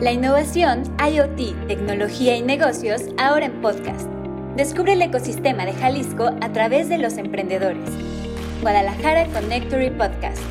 La innovación, IoT, tecnología y negocios ahora en podcast. Descubre el ecosistema de Jalisco a través de los emprendedores. Guadalajara Connectory Podcast.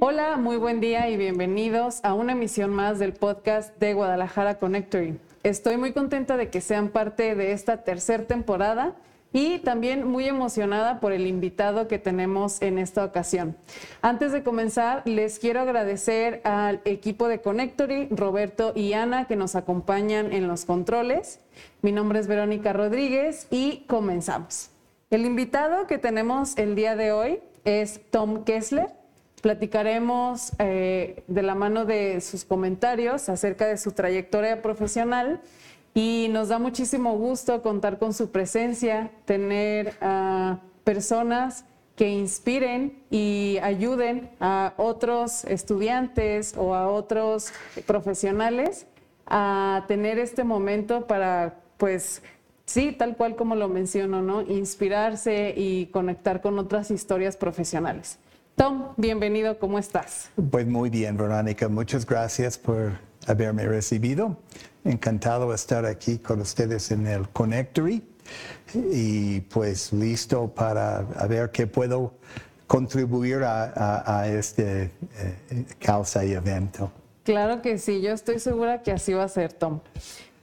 Hola, muy buen día y bienvenidos a una emisión más del podcast de Guadalajara Connectory. Estoy muy contenta de que sean parte de esta tercera temporada y también muy emocionada por el invitado que tenemos en esta ocasión. Antes de comenzar, les quiero agradecer al equipo de Connectory, Roberto y Ana, que nos acompañan en los controles. Mi nombre es Verónica Rodríguez y comenzamos. El invitado que tenemos el día de hoy es Tom Kessler. Platicaremos eh, de la mano de sus comentarios acerca de su trayectoria profesional y nos da muchísimo gusto contar con su presencia, tener a personas que inspiren y ayuden a otros estudiantes o a otros profesionales a tener este momento para, pues, sí, tal cual como lo menciono, ¿no? Inspirarse y conectar con otras historias profesionales. Tom, bienvenido, ¿cómo estás? Pues muy bien, Verónica, muchas gracias por haberme recibido. Encantado de estar aquí con ustedes en el Connectory y pues listo para ver qué puedo contribuir a, este eh, causa y evento. Claro que sí, yo estoy segura que así va a ser, Tom.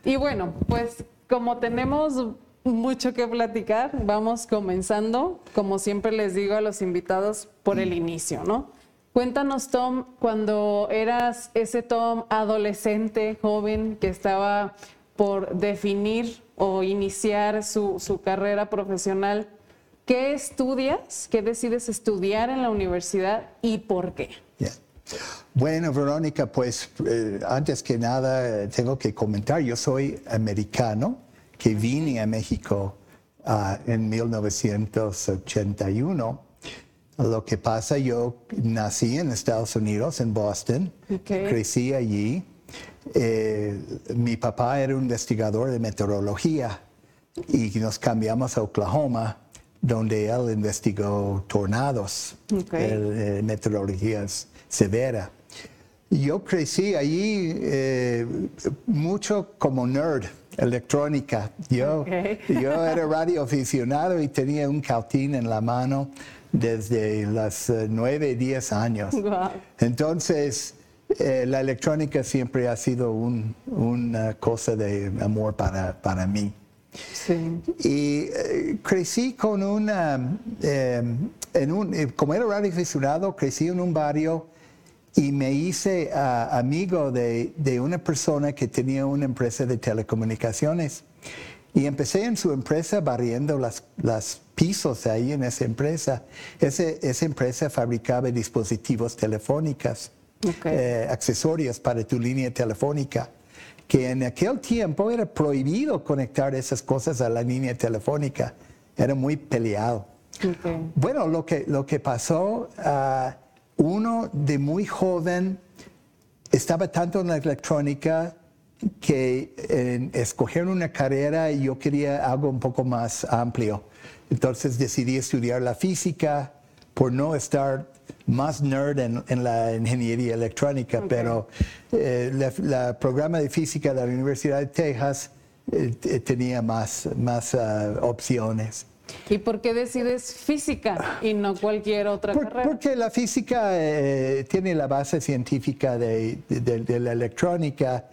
Y bueno, pues como tenemos mucho que platicar, vamos comenzando, como siempre les digo a los invitados, por el inicio, ¿no? Cuéntanos, Tom, cuando eras ese Tom adolescente, joven, que estaba por definir o iniciar su, carrera profesional, ¿qué estudias? ¿Qué decides estudiar en la universidad y por qué? Bueno, Verónica, pues eh, antes que nada tengo que comentar, yo soy americano que vine a México ah, en 1981 lo que pasa, yo nací en Estados Unidos, en Boston, crecí allí. Eh, mi papá era un investigador de meteorología y nos cambiamos a Oklahoma, donde él investigó tornados, eh, meteorología severa. Yo crecí allí eh, mucho como nerd, electrónica. Yo, yo era radioaficionado y tenía un cautín en la mano desde los eh, nueve, diez años. Entonces, eh, la electrónica siempre ha sido una cosa de amor para, para mí. Sí. Y eh, crecí con una, en un, como era radioaficionado, crecí en un barrio y me hice ah, amigo de, de, una persona que tenía una empresa de telecomunicaciones. Y empecé en su empresa barriendo las, las pisos ahí en esa empresa. esa empresa fabricaba dispositivos telefónicos, eh, accesorios para tu línea telefónica, que en aquel tiempo era prohibido conectar esas cosas a la línea telefónica. Era muy peleado. Bueno, lo que, lo que pasó, uh, uno de muy joven estaba tanto en la electrónica que en escoger una carrera yo quería algo un poco más amplio. Entonces decidí estudiar la física por no estar más nerd en, la ingeniería electrónica, pero el eh, programa de física de la Universidad de Texas eh, tenía más, más ah, opciones. ¿Y por qué decides física y no cualquier otra carrera? Porque la física eh, tiene la base científica de, la electrónica.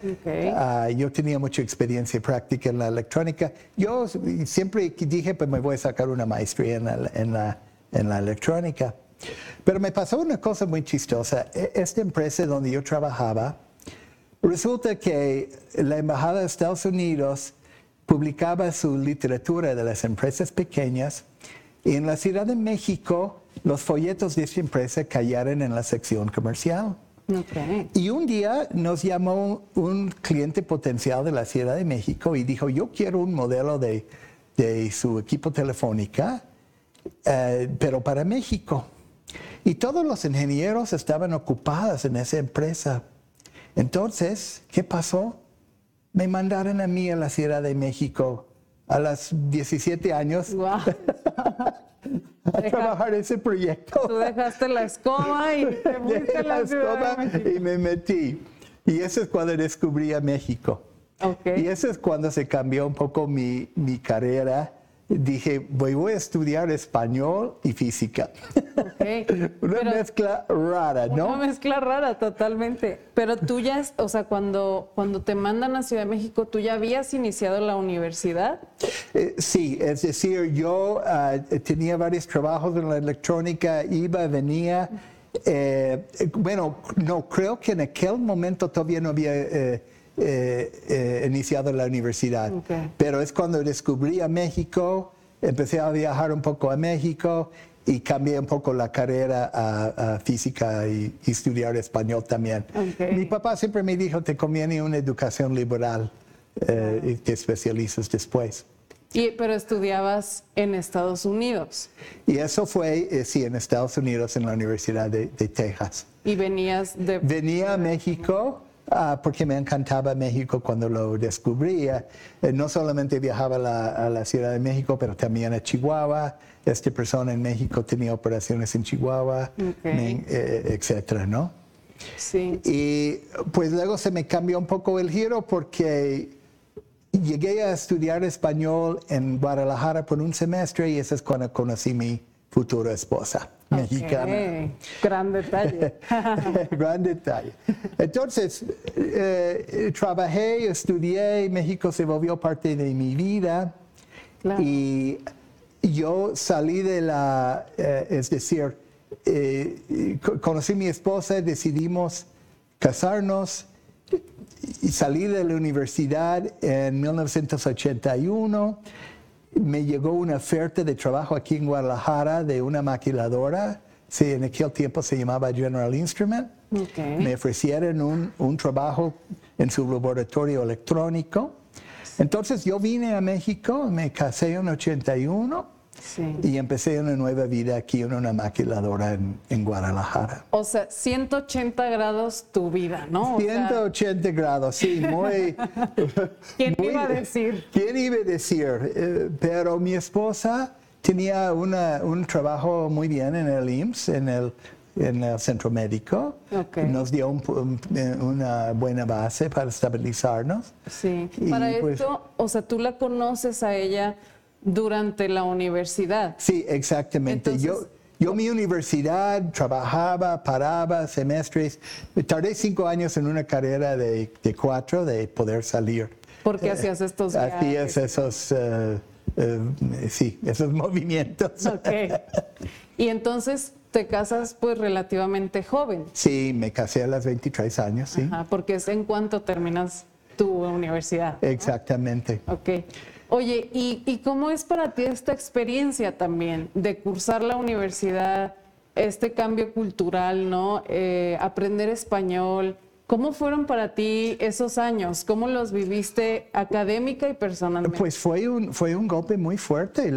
Ah, yo tenía mucha experiencia práctica en la electrónica. Yo siempre dije, pues me voy a sacar una maestría en la, en la, en la electrónica. Pero me pasó una cosa muy chistosa. E, esta empresa donde yo trabajaba, resulta que la Embajada de Estados Unidos publicaba su literatura de las empresas pequeñas y en la Ciudad de México los folletos de esta empresa cayeron en la sección comercial. Y un día nos llamó un cliente potencial de la Ciudad de México y dijo, yo quiero un modelo de, su equipo telefónica, eh, pero para México. Y todos los ingenieros estaban ocupados en esa empresa. Entonces, ¿qué pasó? Me mandaron a mí a la Ciudad de México a los 17 años a trabajar ese proyecto. Tú dejaste la escoba y te fuiste la, escoba y me metí. Y eso es cuando descubrí a México. Y eso es cuando se cambió un poco mi, mi carrera dije, voy, a estudiar español y física. una mezcla rara, ¿no? Una mezcla rara, totalmente. Pero tú ya, o sea, cuando, cuando te mandan a Ciudad de México, ¿tú ya habías iniciado la universidad? Eh, sí, es decir, yo ah, tenía varios trabajos en la electrónica, iba, venía. Eh, bueno, no, creo que en aquel momento todavía no había... Eh, eh, eh, iniciado la universidad. Pero es cuando descubrí a México, empecé a viajar un poco a México y cambié un poco la carrera a, física y, estudiar español también. Mi papá siempre me dijo, te conviene una educación liberal eh, y te especializas después. Y, pero estudiabas en Estados Unidos. Y eso fue, sí, en Estados Unidos, en la Universidad de, de Texas. ¿Y venías de...? Venía a México Ah, porque me encantaba México cuando lo descubría. Eh, no solamente viajaba a la, Ciudad de México, pero también a Chihuahua. Esta persona en México tenía operaciones en Chihuahua, eh, etcétera, ¿no? Sí. Y pues luego se me cambió un poco el giro porque llegué a estudiar español en Guadalajara por un semestre y ese es cuando conocí mi futura esposa mexicana. Gran detalle. Gran detalle. Entonces, eh, trabajé, estudié, México se volvió parte de mi vida y yo salí de la, eh, es decir, eh, conocí a mi esposa, decidimos casarnos y salí de la universidad en 1981 me llegó una oferta de trabajo aquí en Guadalajara de una maquiladora. Sí, en aquel tiempo se llamaba General Instrument. Me ofrecieron un, un, trabajo en su laboratorio electrónico. Entonces yo vine a México, me casé en 81 y empecé una nueva vida aquí en una maquiladora en, Guadalajara. O sea, 180 grados tu vida, ¿no? 180 grados, sí, muy... ¿Quién iba a decir? ¿Quién iba a decir? Eh, pero mi esposa tenía un trabajo muy bien en el IMSS, en el, en el centro médico. Nos dio una buena base para estabilizarnos. Sí. para pues esto, o sea, tú la conoces a ella durante la universidad. Sí, exactamente. yo, yo mi universidad trabajaba, paraba semestres. Tardé cinco años en una carrera de, de cuatro de poder salir. ¿Por qué hacías estos viajes? Hacías esos, eh, eh, sí, esos movimientos. Ok. Y entonces te casas pues relativamente joven. Sí, me casé a los 23 años, sí. Ajá, porque es en cuanto terminas tu universidad. Exactamente. Ok. Oye, ¿y, cómo es para ti esta experiencia también de cursar la universidad, este cambio cultural, ¿no? Eh, aprender español. ¿Cómo fueron para ti esos años? ¿Cómo los viviste académica y personalmente? Pues fue un, fue un golpe muy fuerte.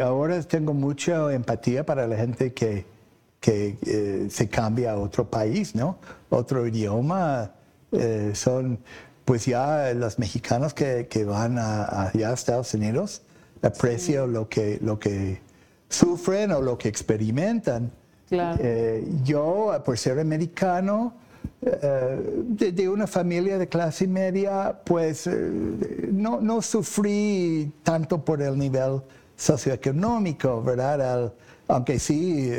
ahora tengo mucha empatía para la gente que, que eh, se cambia a otro país, ¿no? Otro idioma. Eh, son pues ya los mexicanos que, que van a, allá a Estados Unidos aprecian lo, que, lo que sufren o lo que experimentan. Eh, yo, por ser americano, eh, de, una familia de clase media, pues eh, no, no, sufrí tanto por el nivel socioeconómico, ¿verdad? aunque sí,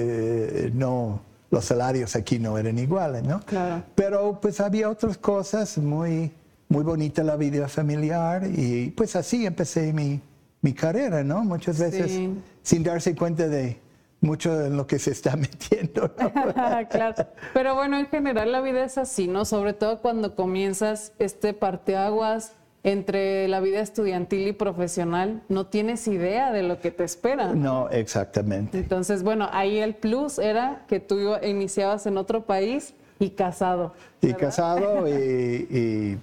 no, los salarios aquí no eran iguales, ¿no? Claro. Pero pues había otras cosas muy muy bonita la vida familiar y pues así empecé mi, mi carrera, ¿no? Muchas veces sin darse cuenta de mucho en lo que se está metiendo. claro, pero bueno, en general la vida es así, ¿no? Sobre todo cuando comienzas este parteaguas entre la vida estudiantil y profesional, no tienes idea de lo que te espera. No, exactamente. Entonces, bueno, ahí el plus era que tú iniciabas en otro país y casado. Y casado y y,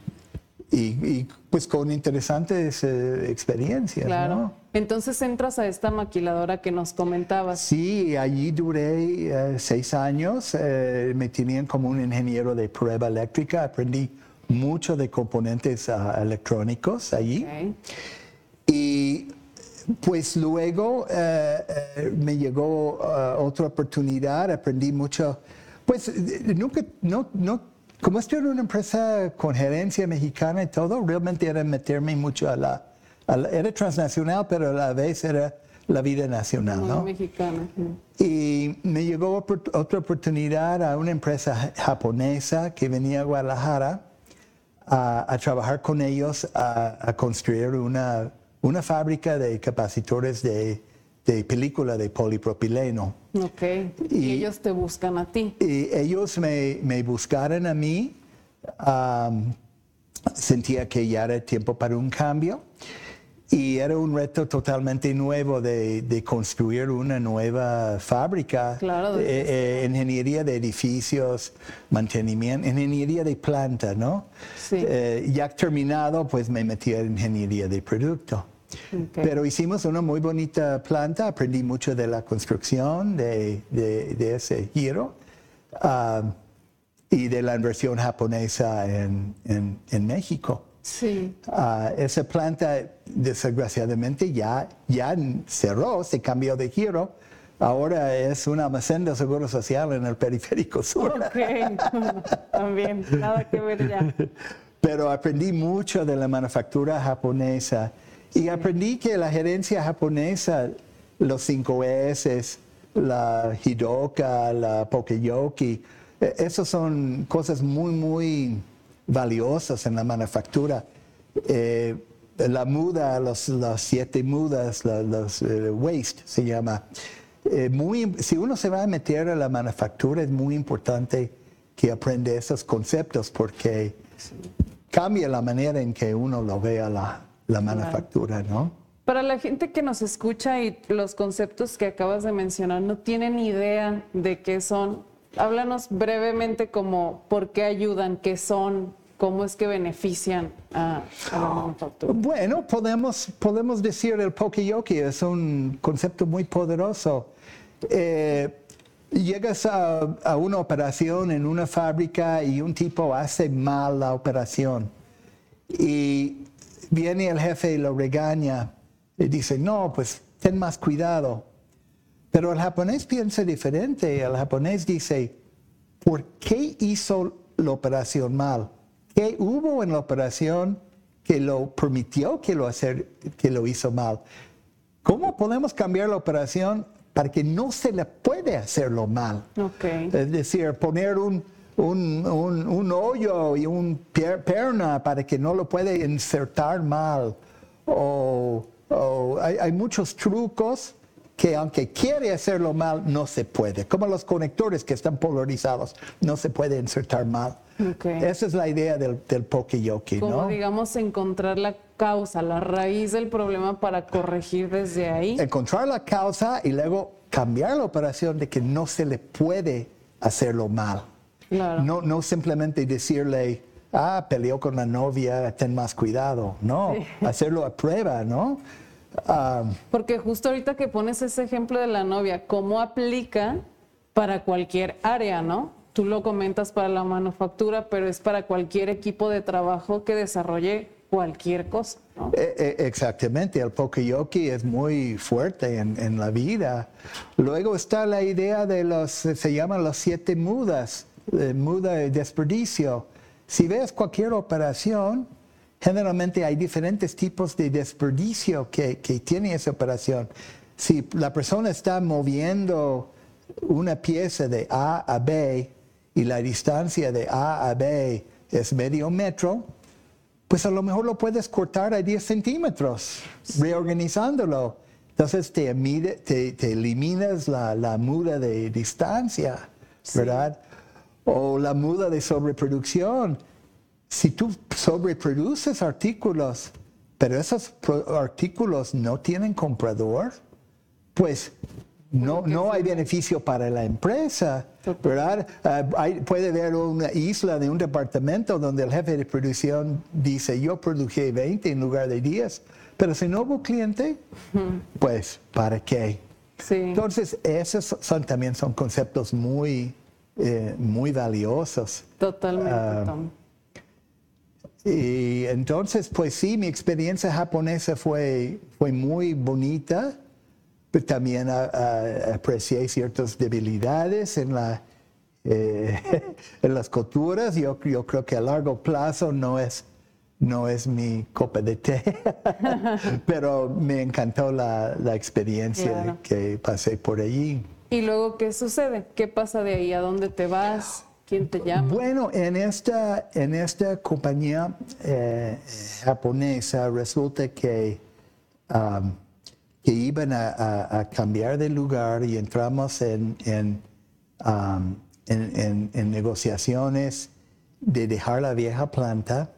pues con interesantes eh, experiencias. Claro. Entonces entras a esta maquiladora que nos comentabas. Sí, allí duré eh, seis años. Eh, me tenían como un ingeniero de prueba eléctrica. Aprendí mucho de componentes ah, electrónicos allí. Y pues luego eh, eh, me llegó otra oportunidad, aprendí mucho. Pues nunca, no, no, como estoy en una empresa con gerencia mexicana y todo, realmente era meterme mucho a la, era transnacional, pero a la vez era la vida nacional, ¿no? Mexicana. Y me llegó otra oportunidad a una empresa japonesa que venía a Guadalajara a, trabajar con ellos a, construir una, una, fábrica de capacitores de, de, película de polipropileno. Ok. Y, ellos te buscan a ti. Y ellos me, me buscaron a mí. sentía que ya era tiempo para un cambio. Y era un reto totalmente nuevo de, construir una nueva fábrica. Claro. Eh, eh, ingeniería de edificios, mantenimiento, ingeniería de planta, ¿no? Sí. Eh, ya terminado, pues me metí en ingeniería de producto. Pero hicimos una muy bonita planta, aprendí mucho de la construcción de, de, ese giro ah, y de la inversión japonesa en, en, en México. Sí. Ah, esa planta, desgraciadamente, ya, ya cerró, se cambió de giro. Ahora es un almacén de seguro social en el periférico sur. Ok, también, nada que ver ya. Pero aprendí mucho de la manufactura japonesa y aprendí que la gerencia japonesa, los 5 S, la Hidoka, la Pokeyoki, e, esas son cosas muy, muy valiosas en la manufactura. Eh, la muda, los, las siete mudas, los, eh, waste se llama. Eh, muy, si uno se va a meter a la manufactura es muy importante que aprenda esos conceptos porque cambia la manera en que uno lo vea la, la manufactura, ¿no? Para la gente que nos escucha y los conceptos que acabas de mencionar no tienen idea de qué son, háblanos brevemente como por qué ayudan, qué son, cómo es que benefician a, la manufactura. Bueno, podemos, podemos decir el pokeyoki es un concepto muy poderoso. Eh, llegas a, a, una operación en una fábrica y un tipo hace mal la operación y viene el jefe y lo regaña y dice, no, pues ten más cuidado. Pero el japonés piensa diferente. El japonés dice, ¿por qué hizo la operación mal? ¿Qué hubo en la operación que lo permitió que lo, hacer, que lo hizo mal? ¿Cómo podemos cambiar la operación para que no se le puede hacerlo mal? Okay. Es decir, poner un, un, un, hoyo y un perna para que no lo puede insertar mal. O, hay, hay muchos trucos que aunque quiere hacerlo mal, no se puede. Como los conectores que están polarizados, no se puede insertar mal. Esa es la idea del, del pokeyoki, Como digamos encontrar la causa, la raíz del problema para corregir desde ahí. Encontrar la causa y luego cambiar la operación de que no se le puede hacerlo mal. No, no simplemente decirle, ah, peleó con la novia, ten más cuidado. No, hacerlo a prueba, ¿no? Porque justo ahorita que pones ese ejemplo de la novia, ¿cómo aplica para cualquier área, no? Tú lo comentas para la manufactura, pero es para cualquier equipo de trabajo que desarrolle cualquier cosa. ¿no? Eh, eh, exactamente, el pokeyoki es muy fuerte en, la vida. Luego está la idea de los, se llaman los siete mudas, muda de desperdicio. Si ves cualquier operación, generalmente hay diferentes tipos de desperdicio que, que tiene esa operación. Si la persona está moviendo una pieza de A a B y la distancia de A a B es medio metro, pues a lo mejor lo puedes cortar a 10 centímetros, reorganizándolo. Entonces te, te, eliminas la, la, muda de distancia, ¿verdad? O la muda de sobreproducción si tú sobreproduces artículos, pero esos artículos no tienen comprador, pues no, no hay beneficio para la empresa, ¿verdad? Ah, puede haber una isla de un departamento donde el jefe de producción dice, yo produje 20 en lugar de 10, pero si no hubo cliente, pues ¿para qué? Entonces, esos son, también son conceptos muy, eh, muy valiosos. Totalmente. Ah, Y entonces, pues sí, mi experiencia japonesa fue, fue muy bonita, pero también aprecié ciertas debilidades en, la, eh, en las culturas. Yo, yo creo que a largo plazo no es no es mi copa de té, pero me encantó la, la experiencia que pasé por allí. ¿Y luego qué sucede? ¿Qué pasa de ahí? ¿A dónde te vas? ¿Quién te llama? Bueno, en esta, en esta compañía eh, japonesa resulta que, um, que iban a, cambiar de lugar y entramos en, um, en, en, en negociaciones de dejar la vieja planta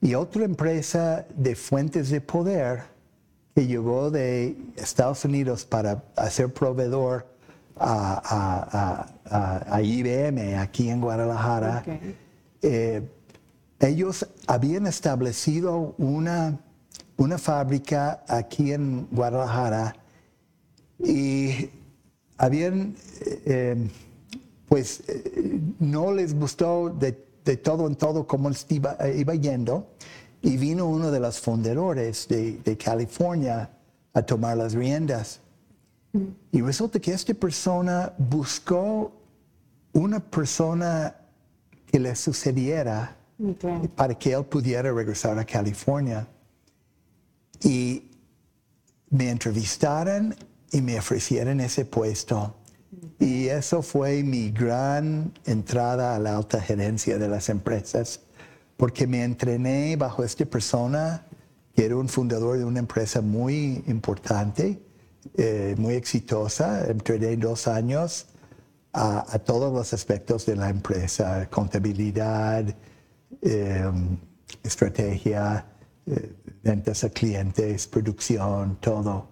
y otra empresa de fuentes de poder que llegó de Estados Unidos para hacer proveedor a, IBM aquí en Guadalajara. Eh, ellos habían establecido una, una fábrica aquí en Guadalajara y habían, eh, pues, eh, no les gustó de de todo en todo como iba, eh, iba yendo y vino uno de los fundadores de, de California a tomar las riendas. Y resulta que esta persona buscó una persona que le sucediera para que él pudiera regresar a California. Y me entrevistaron y me ofrecieron ese puesto. Y eso fue mi gran entrada a la alta gerencia de las empresas, porque me entrené bajo esta persona que era un fundador de una empresa muy importante, eh, muy exitosa. Entrené dos años a, todos los aspectos de la empresa, contabilidad, em, estrategia, eh, ventas a clientes, producción, todo.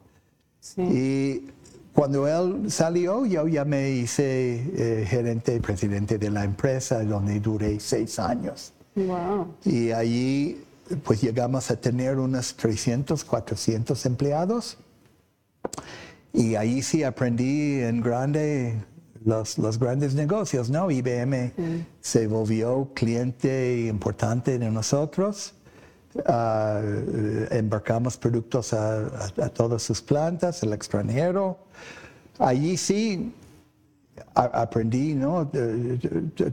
Y cuando él salió, yo ya me hice eh, gerente presidente de la empresa, donde duré seis años. Y allí, pues llegamos a tener unos 300, 400 empleados. Y ahí sí aprendí en grande los, los grandes negocios, ¿no? IBM se volvió cliente importante de nosotros. Ah, embarcamos productos a, todas sus plantas, el extranjero. Allí sí aprendí ¿no?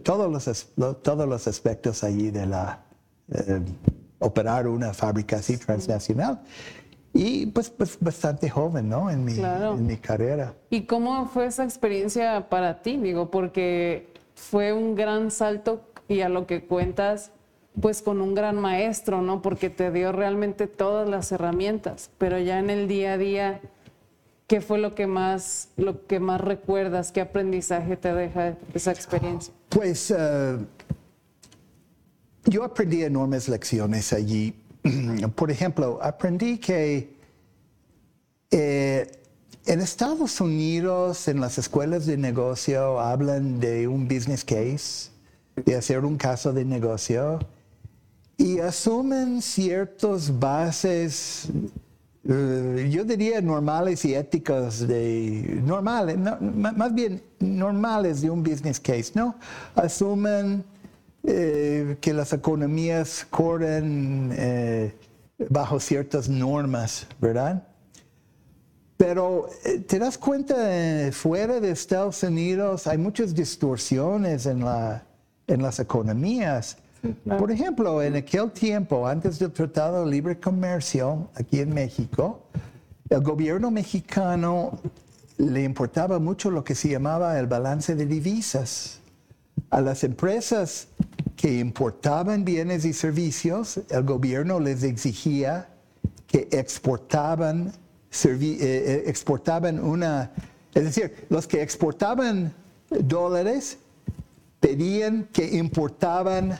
todos, los, todos los aspectos allí de la eh, operar una fábrica así transnacional. Y pues, pues, bastante joven, ¿no? En mi, en mi carrera. ¿Y cómo fue esa experiencia para ti? Digo, porque fue un gran salto y a lo que cuentas, pues con un gran maestro, ¿no? Porque te dio realmente todas las herramientas, pero ya en el día a día, ¿qué fue lo que más, lo que más recuerdas? ¿Qué aprendizaje te deja esa experiencia? Pues eh, yo aprendí enormes lecciones allí. Por ejemplo, aprendí que eh, en Estados Unidos, en las escuelas de negocio, hablan de un business case, de hacer un caso de negocio y asumen ciertas bases, eh, yo diría normales y éticas de, normales, más bien normales de un business case, ¿no? Asumen eh, que las economías corren eh, bajo ciertas normas, ¿verdad? Pero te das cuenta, fuera de Estados Unidos hay muchas distorsiones en, la, en las economías. Por ejemplo, en aquel tiempo, antes del Tratado de Libre Comercio, aquí en México, el gobierno mexicano le importaba mucho lo que se llamaba el balance de divisas. A las empresas que importaban bienes y servicios, el gobierno les exigía que exportaban, eh, eh, exportaban una, es decir, los que exportaban dólares pedían que importaban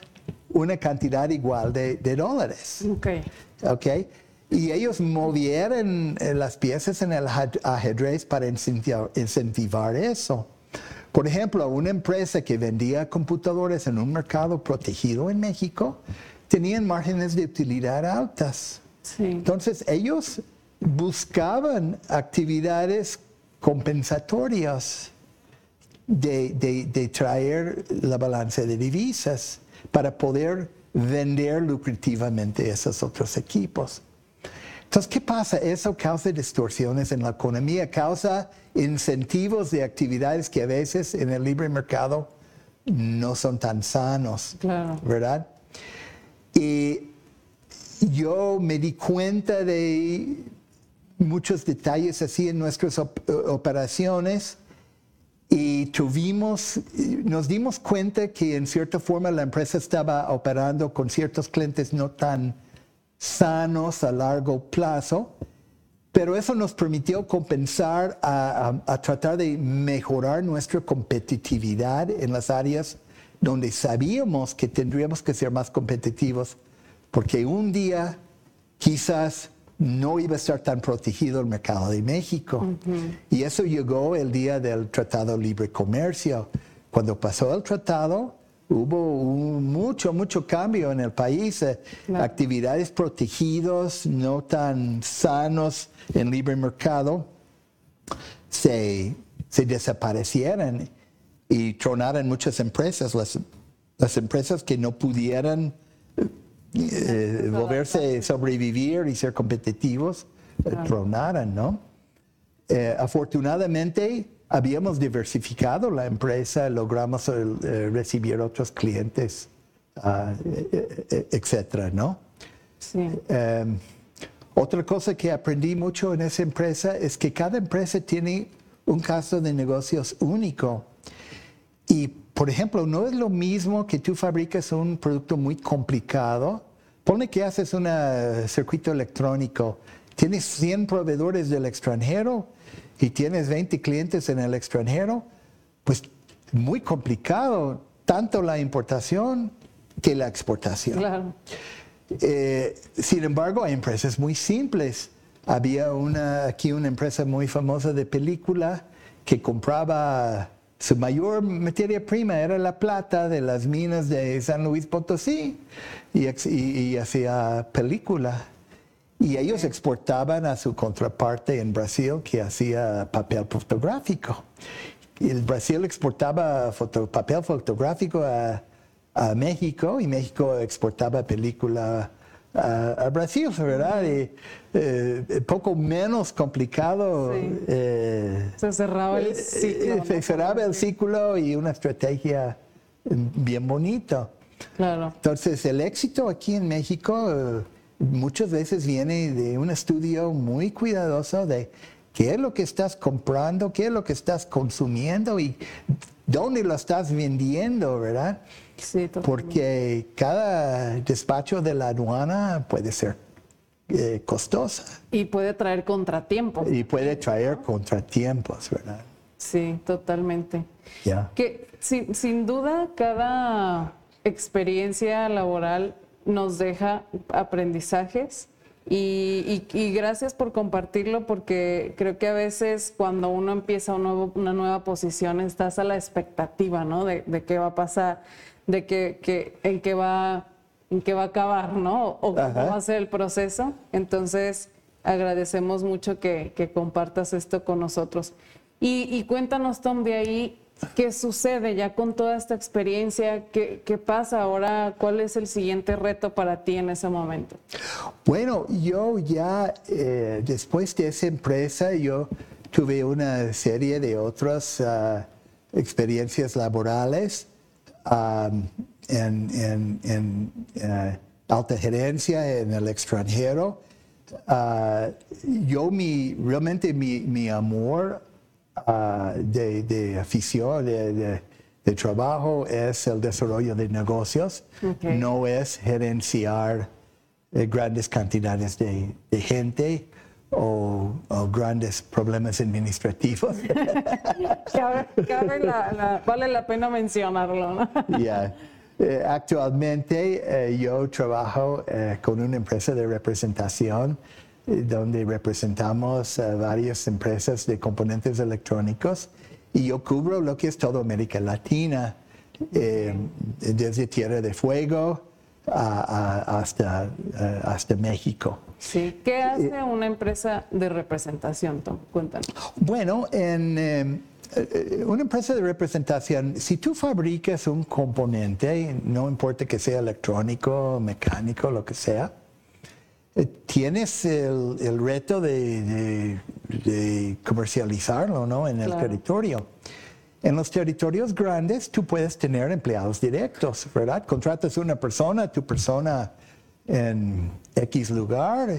una cantidad igual de, dólares. Okay. Okay. Y ellos movieron eh, las piezas en el ajedrez para incentivar, eso. Por ejemplo, una empresa que vendía computadores en un mercado protegido en México tenían márgenes de utilidad altas. Entonces ellos buscaban actividades compensatorias de, de, de traer la balanza de divisas para poder vender lucrativamente esos otros equipos. Entonces, ¿qué pasa? Eso causa distorsiones en la economía, causa incentivos de actividades que a veces en el libre mercado no son tan sanos, ¿verdad? Y yo me di cuenta de muchos detalles así en nuestras operaciones y tuvimos, nos dimos cuenta que en cierta forma la empresa estaba operando con ciertos clientes no tan sanos a largo plazo, pero eso nos permitió compensar a, tratar de mejorar nuestra competitividad en las áreas donde sabíamos que tendríamos que ser más competitivos, porque un día quizás no iba a estar tan protegido el mercado de México. Y eso llegó el día del Tratado Libre Comercio. Cuando pasó el tratado, hubo mucho, mucho cambio en el país, eh, actividades protegidas, no tan sanos en libre mercado, se, se desaparecieron y tronaron muchas empresas, las, las empresas que no pudieran eh, volverse, sobrevivir y ser competitivos, eh, tronaron, ¿no? afortunadamente, habíamos diversificado la empresa, logramos eh, recibir otros clientes, uh, etcétera, ¿no? Sí. Em, otra cosa que aprendí mucho en esa empresa es que cada empresa tiene un caso de negocios único. Y, por ejemplo, no es lo mismo que tú fabricas un producto muy complicado. Pone que haces un circuito electrónico, tienes 100 proveedores del extranjero y tienes 20 clientes en el extranjero, pues muy complicado, tanto la importación que la exportación. Eh, sin embargo, hay empresas muy simples. Había una, aquí una empresa muy famosa de película que compraba su mayor materia prima era la plata de las minas de San Luis Potosí y, y hacía película. Y ellos exportaban a su contraparte en Brasil que hacía papel fotográfico. Y el Brasil exportaba papel fotográfico a, México y México exportaba película a, Brasil, ¿verdad? Y eh, poco menos complicado. Eh, se cerraba el eh, ciclo. se cerraba el ciclo y una estrategia bien bonita. Claro. Entonces, el éxito aquí en México muchas veces viene de un estudio muy cuidadoso de qué es lo que estás comprando, qué es lo que estás consumiendo y dónde lo estás vendiendo, ¿verdad? Sí, Porque cada despacho de la aduana puede ser eh, costosa. Y puede traer contratiempos. Y puede traer contratiempos, ¿verdad? Sí, totalmente. Que sin, sin duda cada experiencia laboral nos deja aprendizajes y, gracias por compartirlo porque creo que a veces cuando uno empieza una nueva posición estás a la expectativa, ¿no? De, qué va a pasar, de que, en qué va en qué va a acabar, ¿no? O cómo va a ser el proceso. Entonces, agradecemos mucho que, compartas esto con nosotros. Y, y, cuéntanos, Tom, de ahí, ¿Qué sucede ya con toda esta experiencia? ¿Qué, pasa ahora? ¿Cuál es el siguiente reto para ti en ese momento? Bueno, yo ya eh, después de esa empresa, yo tuve una serie de otras ah, experiencias laborales en, eh, alta gerencia en el extranjero. Ah, yo mi, realmente mi, mi amor Ah, de, afición, de, trabajo, es el desarrollo de negocios, no es gerenciar eh, grandes cantidades de, gente o, grandes problemas administrativos. vale la pena mencionarlo. ¿no? Eh, actualmente eh, yo trabajo con una empresa de representación donde representamos a varias empresas de componentes electrónicos y yo cubro lo que es toda América Latina, eh, desde Tierra de Fuego hasta, eh, hasta México. Sí. ¿Qué hace una empresa de representación, Tom? Cuéntanos. Bueno, en, eh, una empresa de representación, si tú fabricas un componente, no importa que sea electrónico, mecánico, lo que sea, eh, tienes el, reto de, comercializarlo ¿no? en el territorio. En los territorios grandes tú puedes tener empleados directos, ¿verdad? Contratas una persona, tu persona en X lugar,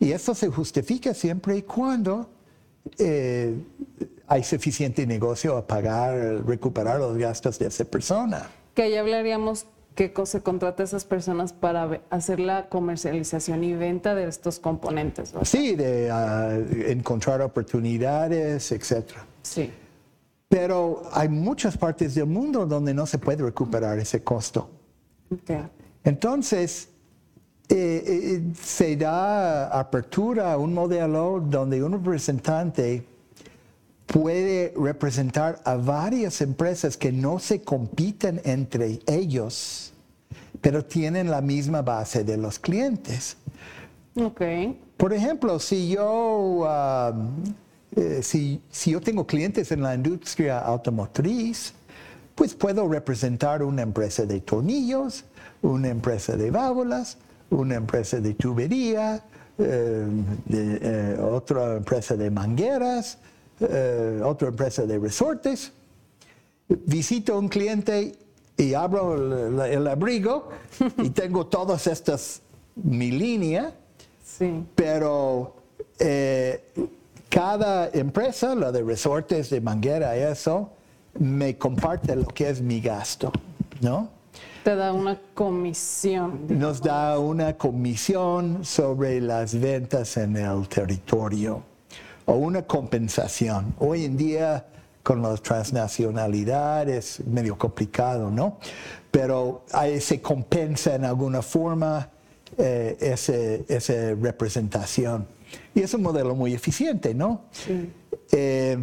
y, eso se justifica siempre y cuando eh, hay suficiente negocio a pagar, recuperar los gastos de esa persona. Que ya hablaríamos qué se contrata a esas personas para hacer la comercialización y venta de estos componentes. Sí, de ah, encontrar oportunidades, etc. Sí. Pero hay muchas partes del mundo donde no se puede recuperar ese costo. Entonces, eh, eh, se da apertura a un modelo donde un representante puede representar a varias empresas que no se compiten entre ellos, pero tienen la misma base de los clientes. Okay. Por ejemplo, si yo, eh, si, si yo tengo clientes en la industria automotriz, pues puedo representar una empresa de tornillos, una empresa de válvulas, una empresa de tubería, eh, eh, otra empresa de mangueras, eh, otra empresa de resortes. Visito a un cliente y abro el, abrigo y tengo todas estas, mi línea, sí. pero cada empresa, la de resortes, de manguera, eso, me comparte lo que es mi gasto, ¿no? Te da una comisión. Nos da una comisión sobre las ventas en el territorio o una compensación. Hoy en día con las transnacionalidades es medio complicado, ¿no? Pero se compensa en alguna forma eh, esa representación. Y es un modelo muy eficiente, ¿no? Sí. Eh,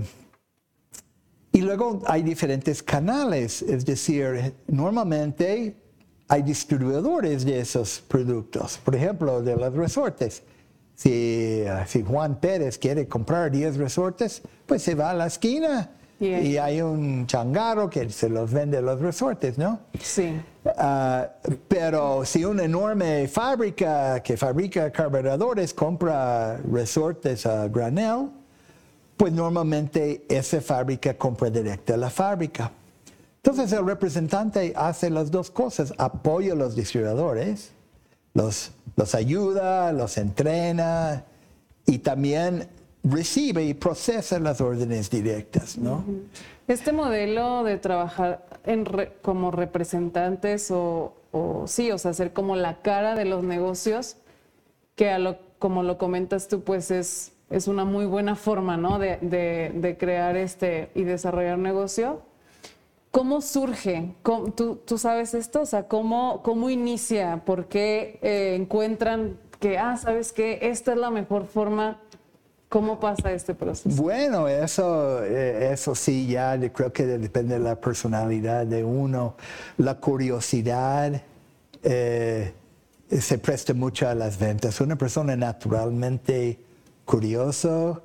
y luego hay diferentes canales, es decir, normalmente hay distribuidores de esos productos, por ejemplo, de los resortes. Si, si Juan Pérez quiere comprar 10 resortes, pues se va a la esquina y hay un changaro que se los vende los resortes, ¿no? Sí. Ah, pero si una enorme fábrica que fabrica carburadores compra resortes a granel, pues normalmente esa fábrica compra directa a la fábrica. Entonces el representante hace las dos cosas, apoya a los distribuidores, los, los ayuda, los entrena y también recibe y procesa las órdenes directas, ¿no? Este modelo de trabajar en como representantes o, sí, o sea, ser como la cara de los negocios, que a lo, como lo comentas tú, pues es es una muy buena forma ¿no? de, crear este y desarrollar negocio. ¿Cómo surge? tú, sabes esto? O sea, ¿cómo, cómo inicia? ¿Por qué eh, encuentran que, ah, sabes que esta es la mejor forma? ¿Cómo pasa este proceso? Bueno, eso, eh, eso sí, ya creo que depende de la personalidad de uno. La curiosidad eh, se presta mucho a las ventas. Una persona naturalmente curioso,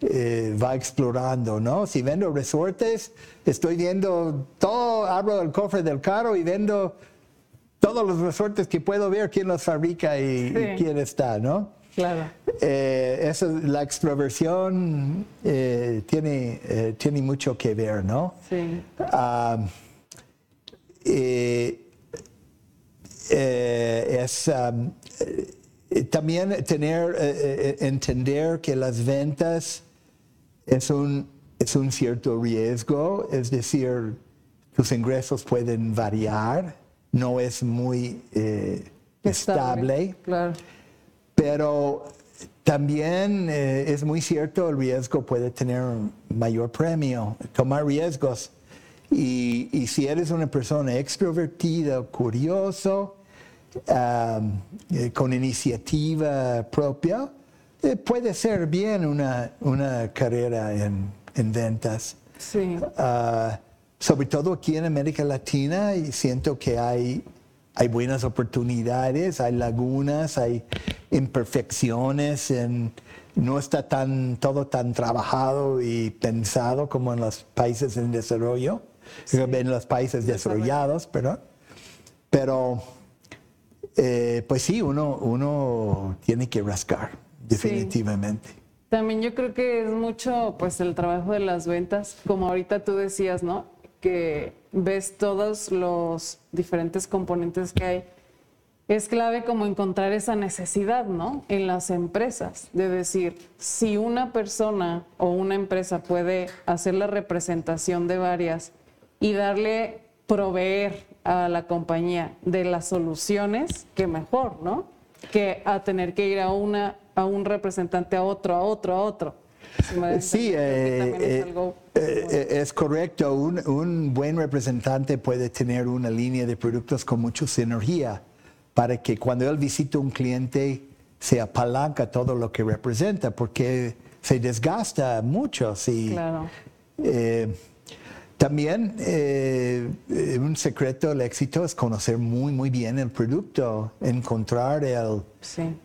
eh, va explorando, ¿no? Si vendo resortes, estoy viendo todo, abro el cofre del carro y vendo todos los resortes que puedo ver, quién los fabrica y, quién está, ¿no? Claro. Eh, eso, la extroversión eh, tiene, tiene mucho que ver, ¿no? Sí. Ah, es, um, eh, también tener, eh, eh, entender que las ventas es un, es un cierto riesgo, es decir, tus ingresos pueden variar, no es muy estable, claro. pero también es muy cierto el riesgo puede tener mayor premio, tomar riesgos. Y, y si eres una persona extrovertida, curioso, eh, con iniciativa propia, eh, puede ser bien una, una carrera en, en ventas. Sí. Ah, sobre todo aquí en América Latina, y siento que hay, hay buenas oportunidades, hay lagunas, hay imperfecciones en, no está tan, todo tan trabajado y pensado como en los países en desarrollo, en los países desarrollados, perdón. Pero, eh, pues sí, uno, uno tiene que rascar, definitivamente. También yo creo que es mucho, pues, el trabajo de las ventas, como ahorita tú decías, ¿no? Que ves todos los diferentes componentes que hay es clave como encontrar esa necesidad, ¿no? En las empresas, de decir, si una persona o una empresa puede hacer la representación de varias y darle, proveer a la compañía de las soluciones, que mejor, ¿no? Que a tener que ir a una, a un representante, a otro, a otro, a otro. Sí, eh, eh, eh, es, correcto. Un, un buen representante puede tener una línea de productos con mucha sinergia para que cuando él visita un cliente se apalanca todo lo que representa, porque se desgasta mucho. claro. Eh, también eh, un secreto del éxito es conocer muy, muy bien el producto, encontrar el,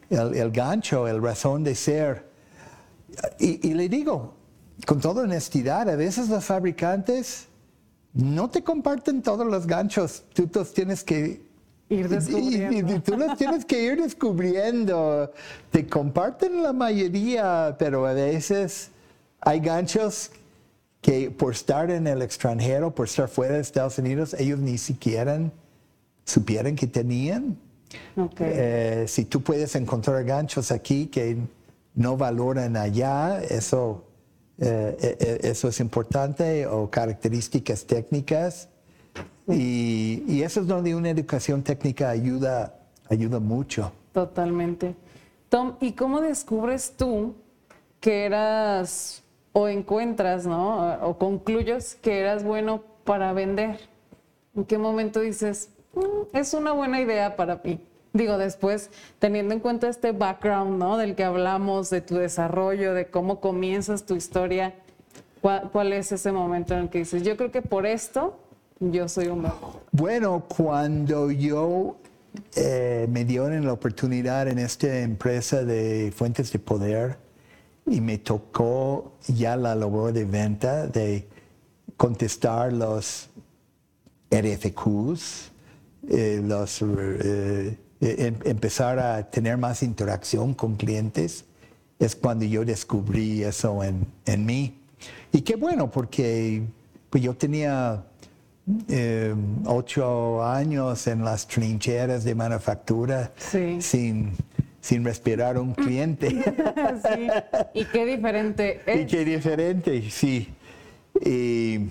el, gancho, el razón de ser. Y, y, le digo, con toda honestidad, a veces los fabricantes no te comparten todos los ganchos, tú los tienes que Ir descubriendo. Y, tú los tienes que ir descubriendo. Te comparten la mayoría, pero a veces hay ganchos que por estar en el extranjero, por estar fuera de Estados Unidos, ellos ni siquiera supieran que tenían. Eh, si tú puedes encontrar ganchos aquí que no valoran allá, eso, eh, eh, eso es importante, o características técnicas y, eso es donde una educación técnica ayuda, ayuda mucho. Totalmente. Tom, ¿y cómo descubres tú que eras o encuentras, ¿no? O concluyes que eras bueno para vender? ¿En qué momento dices, mm, es una buena idea para mí? Digo, después, teniendo en cuenta este background, ¿no? Del que hablamos, de tu desarrollo, de cómo comienzas tu historia, ¿cuál, es ese momento en el que dices, yo creo que por esto yo soy un Bueno, cuando yo eh, me dieron la oportunidad en esta empresa de fuentes de poder y me tocó ya la labor de venta de contestar los RFQs, eh, los, eh, em, empezar a tener más interacción con clientes, es cuando yo descubrí eso en, en mí. Y qué bueno, porque pues yo tenía eh, ocho años en las trincheras de manufactura sin, sin respirar un cliente. sí. Y qué diferente es. Y qué diferente, sí. Y,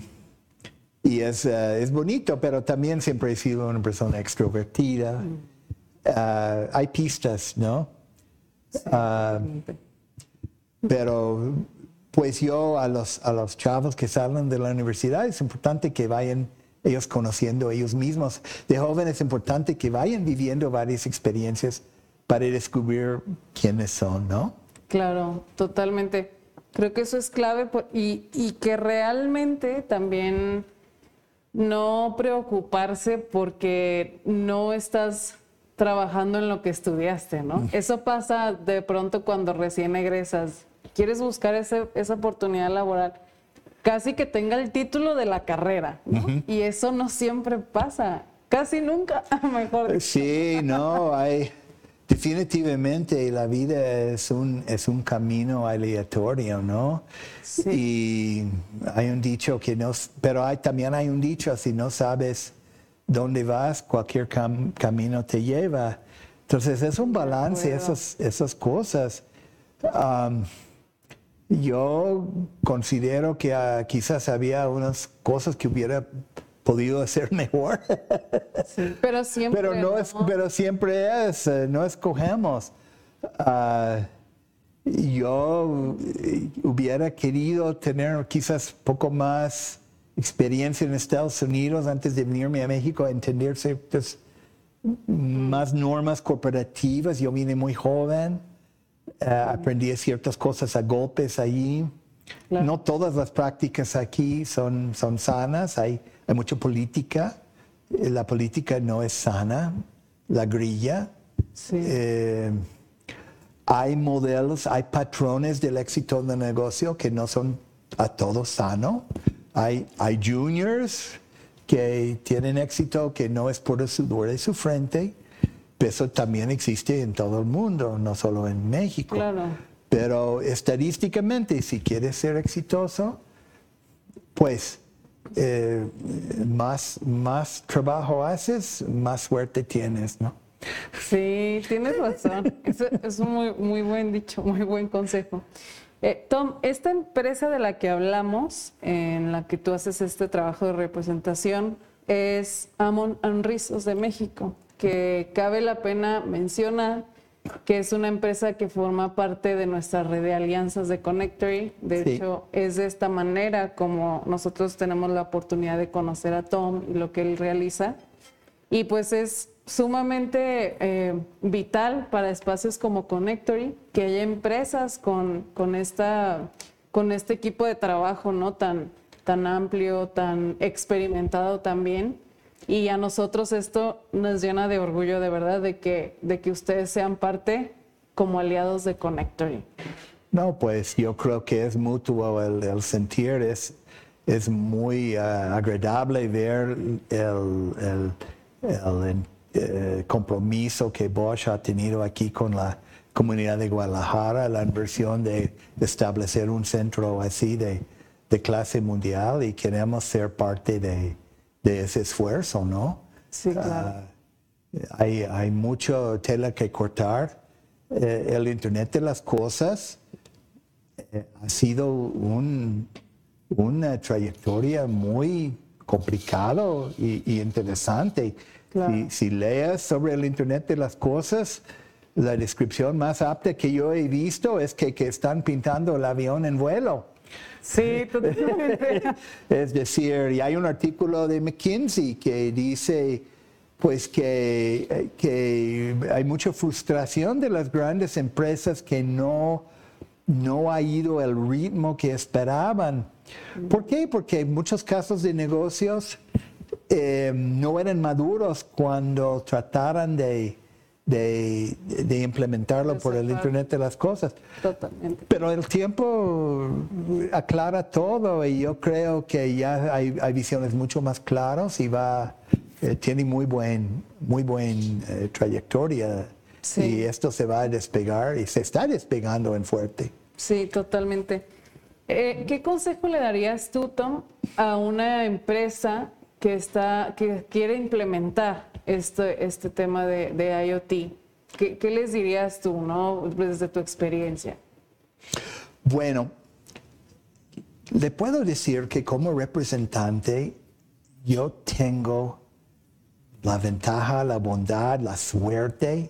y es, es, bonito, pero también siempre he sido una persona extrovertida. Mm. Ah, hay pistas, ¿no? Ah, pero pues yo a los, a los chavos que salen de la universidad es importante que vayan ellos conociendo ellos mismos. De jóvenes es importante que vayan viviendo varias experiencias para descubrir quiénes son, ¿no? Claro, totalmente. Creo que eso es clave y, y que realmente también no preocuparse porque no estás trabajando en lo que estudiaste, ¿no? Mm. Eso pasa de pronto cuando recién egresas. Quieres buscar ese, esa oportunidad laboral casi que tenga el título de la carrera, Y eso no siempre pasa, casi nunca, mejor. Sí, no, hay definitivamente la vida es un, es un camino aleatorio, ¿no? Sí. Y hay un dicho que no, pero hay, también hay un dicho, si no sabes dónde vas, cualquier camino te lleva. Entonces es un balance, esas, esas cosas. Yo considero que ah, quizás había unas cosas que hubiera podido hacer mejor. pero siempre. Pero, no, Es, pero siempre es, eh, no escogemos. Ah, yo eh, hubiera querido tener quizás poco más experiencia en Estados Unidos antes de venirme a México, a entender ciertas más normas corporativas. Yo vine muy joven. Eh, aprendí ciertas cosas a golpes allí. No todas las prácticas aquí son, son sanas, hay, hay mucha política. Eh, la política no es sana, la grilla. Eh, hay modelos, hay patrones del éxito del negocio que no son a todos sano. Hay, hay juniors que tienen éxito que no es por el sudor de su frente. Eso también existe en todo el mundo, no solo en México. Pero estadísticamente, si quieres ser exitoso, pues eh, más, más trabajo haces, más suerte tienes, ¿no? Sí, tienes razón. es, un muy, muy buen dicho, muy buen consejo. Eh, Tom, esta empresa de la que hablamos, en la que tú haces este trabajo de representación, es Amon Rizos de México, que cabe la pena mencionar que es una empresa que forma parte de nuestra red de alianzas de Connectory. De hecho, es de esta manera como nosotros tenemos la oportunidad de conocer a Tom y lo que él realiza. Y pues es sumamente eh, vital para espacios como Connectory que haya empresas con, con, esta, con este equipo de trabajo ¿no? tan, tan amplio, tan experimentado también. Y a nosotros esto nos llena de orgullo de verdad de que, de que ustedes sean parte como aliados de Connectory. No, pues yo creo que es mutuo el, sentir, es, es muy ah, agradable ver el, el, el eh, compromiso que Bosch ha tenido aquí con la comunidad de Guadalajara, la inversión de, establecer un centro así de, clase mundial y queremos ser parte de, ese esfuerzo, ¿no? Sí, claro. Ah, hay, hay mucho tela que cortar. Eh, el Internet de las Cosas eh, ha sido una trayectoria muy complicado y interesante si, lees sobre el Internet de las Cosas, la descripción más apta que yo he visto es que, que están pintando el avión en vuelo. Sí, totalmente. es decir, y hay un artículo de McKinsey que dice pues que, que hay mucha frustración de las grandes empresas que no, no ha ido el ritmo que esperaban. ¿Por qué? Porque muchos casos de negocios eh, no eran maduros cuando trataran de, de, implementarlo por el Internet de las Cosas. Totalmente. Pero el tiempo aclara todo y yo creo que ya hay, hay visiones mucho más claras y va, eh, tiene muy buen, muy buen eh, trayectoria. Y esto se va a despegar y se está despegando en fuerte. Sí, totalmente. ¿Qué consejo le darías tú, Tom, a una empresa que, está, que quiere implementar este, este tema de, de IoT. ¿Qué, ¿Qué, les dirías tú, no? desde tu experiencia? Bueno, le puedo decir que como representante yo tengo la ventaja, la bondad, la suerte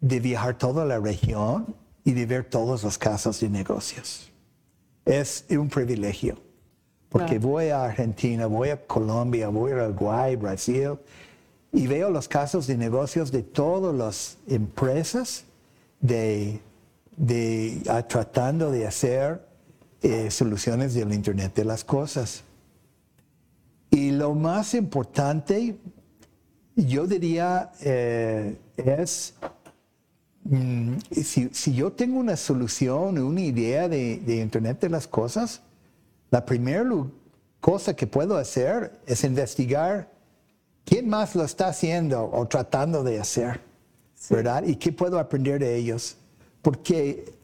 de viajar toda la región y de ver todos los casos de negocios. Es un privilegio porque voy a Argentina, voy a Colombia, voy a Uruguay, Brasil, y veo los casos de negocios de todas las empresas de, ah, tratando de hacer eh, soluciones del Internet de las Cosas. Y lo más importante, yo diría, eh, es, mm, si, yo tengo una solución, una idea de, de Internet de las Cosas, la primera cosa que puedo hacer es investigar quién más lo está haciendo o tratando de hacer, ¿verdad? Y qué puedo aprender de ellos. Porque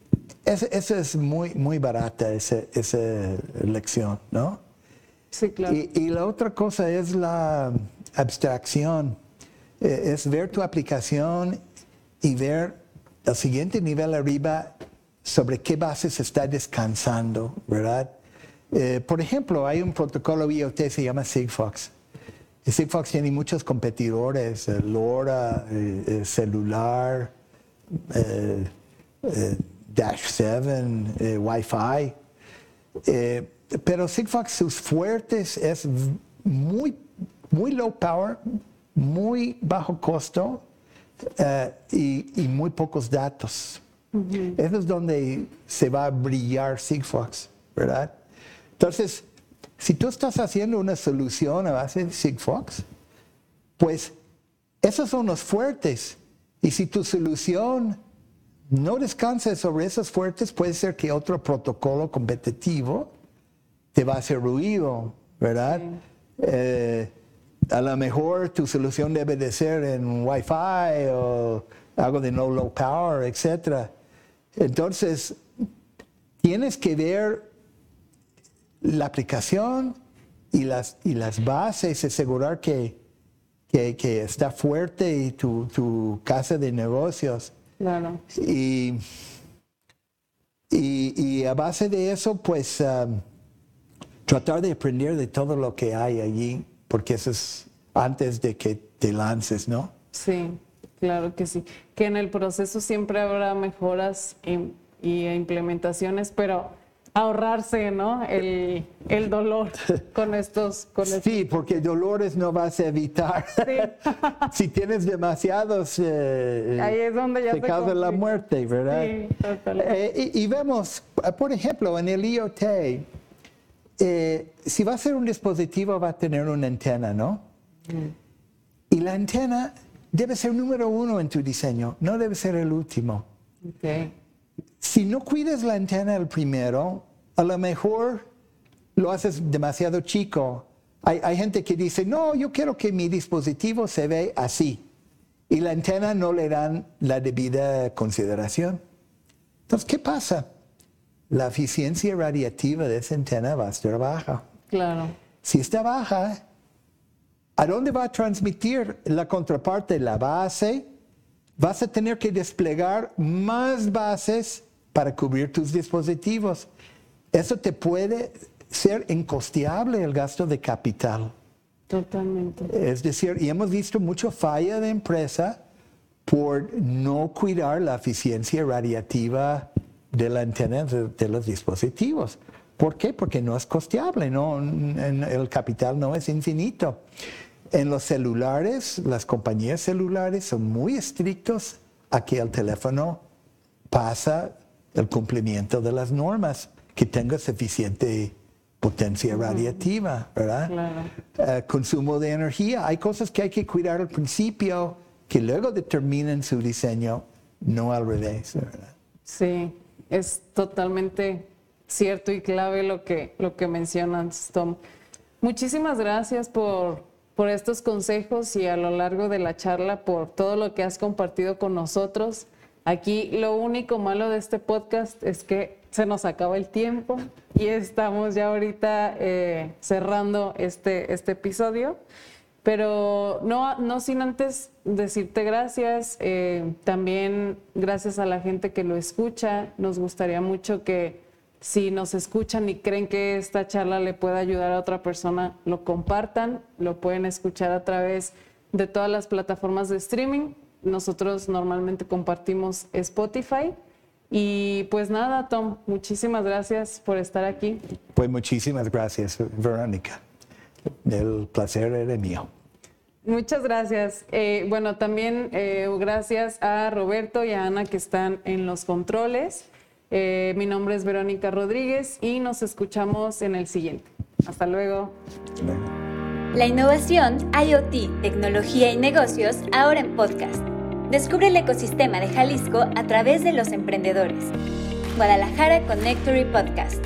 eso, es muy, muy barata, esa, esa lección, ¿no? Sí, claro. Y, la otra cosa es la abstracción. Eh, es ver tu aplicación y ver el siguiente nivel arriba sobre qué bases está descansando, ¿verdad? Eh, por ejemplo, hay un protocolo IoT que se llama Sigfox. Sigfox tiene muchos competidores, eh, LoRa, eh, celular, Dash 7, Wi-Fi. pero Sigfox sus fuertes es muy, muy low power, muy bajo costo y, muy pocos datos. Eso es donde se va a brillar Sigfox, ¿verdad? Entonces, si tú estás haciendo una solución a base de Sigfox, pues esos son los fuertes. Y si tu solución no descanses sobre esos fuertes, puede ser que otro protocolo competitivo te va a hacer ruido, ¿verdad? Eh, a lo mejor tu solución debe de ser en Wi-Fi o algo de no low power, etc. Entonces, tienes que ver la aplicación y las, y las bases, asegurar que, que, está fuerte y tu, tu, casa de negocios. Claro. Y, y, a base de eso, pues um, tratar de aprender de todo lo que hay allí, porque eso es antes de que te lances, ¿no? Sí, claro que sí. Que en el proceso siempre habrá mejoras y, y implementaciones, pero ahorrarse, ¿no? El, el dolor con estos, con Sí, porque dolores no vas a evitar. si tienes demasiados, eh, Ahí es donde ya te causa la muerte, ¿verdad? Sí, eh, y, vemos, por ejemplo, en el IoT, eh, si va a ser un dispositivo va a tener una antena, ¿no? Mm. Y la antena debe ser número uno en tu diseño, no debe ser el último. Okay. Si no cuidas la antena el primero, a lo mejor lo haces demasiado chico. Hay, gente que dice, no, yo quiero que mi dispositivo se ve así. Y la antena no le dan la debida consideración. Entonces, ¿qué pasa? La eficiencia radiativa de esa antena va a estar baja. Claro. Si está baja, ¿a dónde va a transmitir la contraparte, la base? Vas a tener que desplegar más bases para cubrir tus dispositivos. Eso te puede ser incosteable el gasto de capital. Totalmente. Es decir, y hemos visto mucha falla de empresa por no cuidar la eficiencia radiativa de la antena de, los dispositivos. ¿Por qué? Porque no es costeable, no, el capital no es infinito. En los celulares, las compañías celulares son muy estrictos a que el teléfono pasa el cumplimiento de las normas, que tenga suficiente potencia radiativa, ¿verdad? Claro. Eh, consumo de energía. Hay cosas que hay que cuidar al principio que luego determinan su diseño, no al revés, ¿verdad? Sí, es totalmente cierto y clave lo que, lo que mencionas, Tom. Muchísimas gracias por, por estos consejos y a lo largo de la charla por todo lo que has compartido con nosotros. Aquí lo único malo de este podcast es que se nos acaba el tiempo y estamos ya ahorita eh, cerrando este, este episodio. Pero no, no sin antes decirte gracias, eh, también gracias a la gente que lo escucha. Nos gustaría mucho que si nos escuchan y creen que esta charla le pueda ayudar a otra persona, lo compartan, lo pueden escuchar a través de todas las plataformas de streaming nosotros normalmente compartimos Spotify. Y pues nada, Tom, muchísimas gracias por estar aquí. Pues muchísimas gracias, Verónica. El placer era mío. Muchas gracias. Eh, bueno, también eh, gracias a Roberto y a Ana que están en los controles. Eh, mi nombre es Verónica Rodríguez y nos escuchamos en el siguiente. Hasta luego. La innovación, IoT, tecnología y negocios ahora en podcast. Descubre el ecosistema de Jalisco a través de los emprendedores. Guadalajara Connectory Podcast.